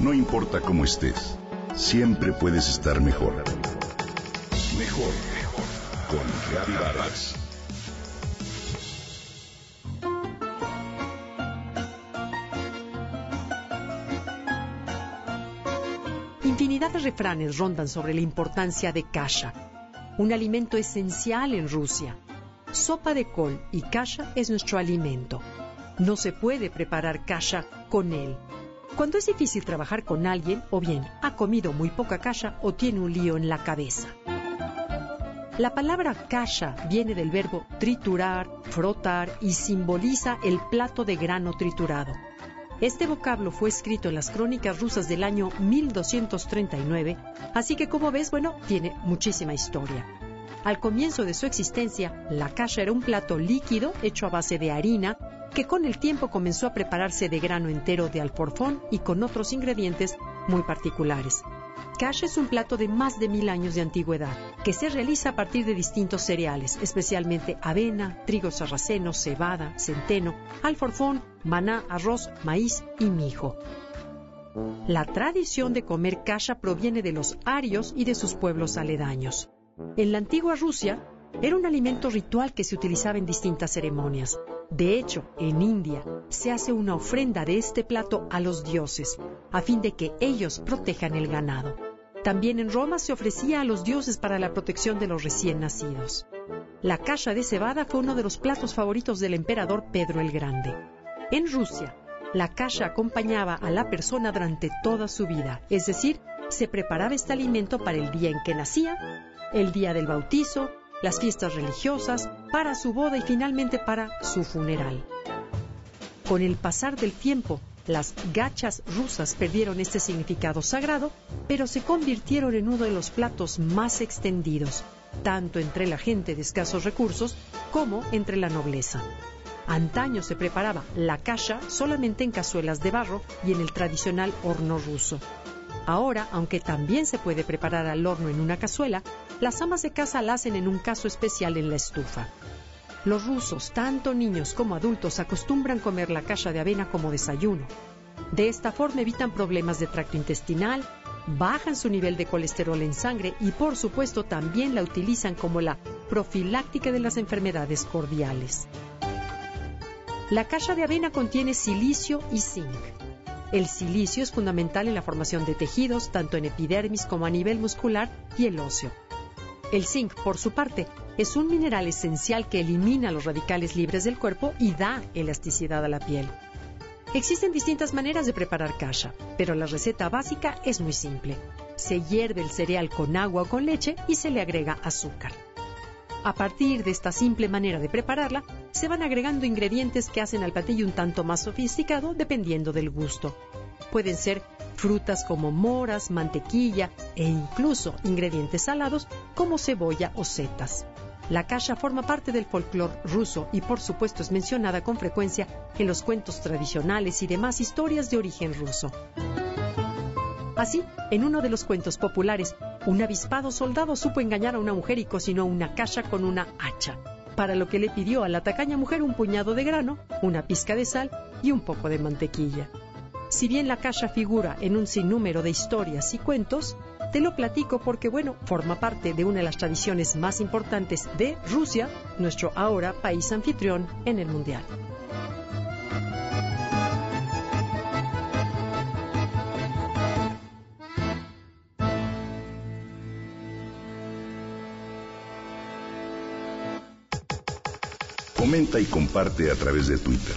No importa cómo estés, siempre puedes estar mejor. Mejor, mejor. Con Vargas. Infinidad de refranes rondan sobre la importancia de kasha, un alimento esencial en Rusia. Sopa de col y kasha es nuestro alimento. No se puede preparar kasha con él. Cuando es difícil trabajar con alguien, o bien ha comido muy poca kasha o tiene un lío en la cabeza. La palabra kasha viene del verbo triturar, frotar y simboliza el plato de grano triturado. Este vocablo fue escrito en las crónicas rusas del año 1239, así que como ves, bueno, tiene muchísima historia. Al comienzo de su existencia, la kasha era un plato líquido hecho a base de harina que con el tiempo comenzó a prepararse de grano entero de alforfón y con otros ingredientes muy particulares. Kasha es un plato de más de mil años de antigüedad, que se realiza a partir de distintos cereales, especialmente avena, trigo sarraceno, cebada, centeno, alforfón, maná, arroz, maíz y mijo. La tradición de comer kasha proviene de los arios y de sus pueblos aledaños. En la antigua Rusia, era un alimento ritual que se utilizaba en distintas ceremonias. De hecho, en India se hace una ofrenda de este plato a los dioses, a fin de que ellos protejan el ganado. También en Roma se ofrecía a los dioses para la protección de los recién nacidos. La cacha de cebada fue uno de los platos favoritos del emperador Pedro el Grande. En Rusia, la cacha acompañaba a la persona durante toda su vida, es decir, se preparaba este alimento para el día en que nacía, el día del bautizo, las fiestas religiosas, para su boda y finalmente para su funeral. Con el pasar del tiempo, las gachas rusas perdieron este significado sagrado, pero se convirtieron en uno de los platos más extendidos, tanto entre la gente de escasos recursos como entre la nobleza. Antaño se preparaba la kasha solamente en cazuelas de barro y en el tradicional horno ruso. Ahora, aunque también se puede preparar al horno en una cazuela, las amas de casa la hacen en un caso especial en la estufa. Los rusos, tanto niños como adultos, acostumbran comer la cacha de avena como desayuno. De esta forma evitan problemas de tracto intestinal, bajan su nivel de colesterol en sangre y por supuesto también la utilizan como la profiláctica de las enfermedades cordiales. La cacha de avena contiene silicio y zinc. El silicio es fundamental en la formación de tejidos, tanto en epidermis como a nivel muscular y el óseo. El zinc, por su parte, es un mineral esencial que elimina los radicales libres del cuerpo y da elasticidad a la piel. Existen distintas maneras de preparar kasha, pero la receta básica es muy simple. Se hierve el cereal con agua o con leche y se le agrega azúcar. A partir de esta simple manera de prepararla, se van agregando ingredientes que hacen al platillo un tanto más sofisticado dependiendo del gusto. Pueden ser frutas como moras, mantequilla e incluso ingredientes salados como cebolla o setas. La kasha forma parte del folclore ruso y por supuesto es mencionada con frecuencia en los cuentos tradicionales y demás historias de origen ruso. Así, en uno de los cuentos populares, un avispado soldado supo engañar a una mujer y cocinó una kasha con una hacha, para lo que le pidió a la tacaña mujer un puñado de grano, una pizca de sal y un poco de mantequilla. Si bien la kasha figura en un sinnúmero de historias y cuentos, te lo platico porque, bueno, forma parte de una de las tradiciones más importantes de Rusia, nuestro ahora país anfitrión en el Mundial. Comenta y comparte a través de Twitter.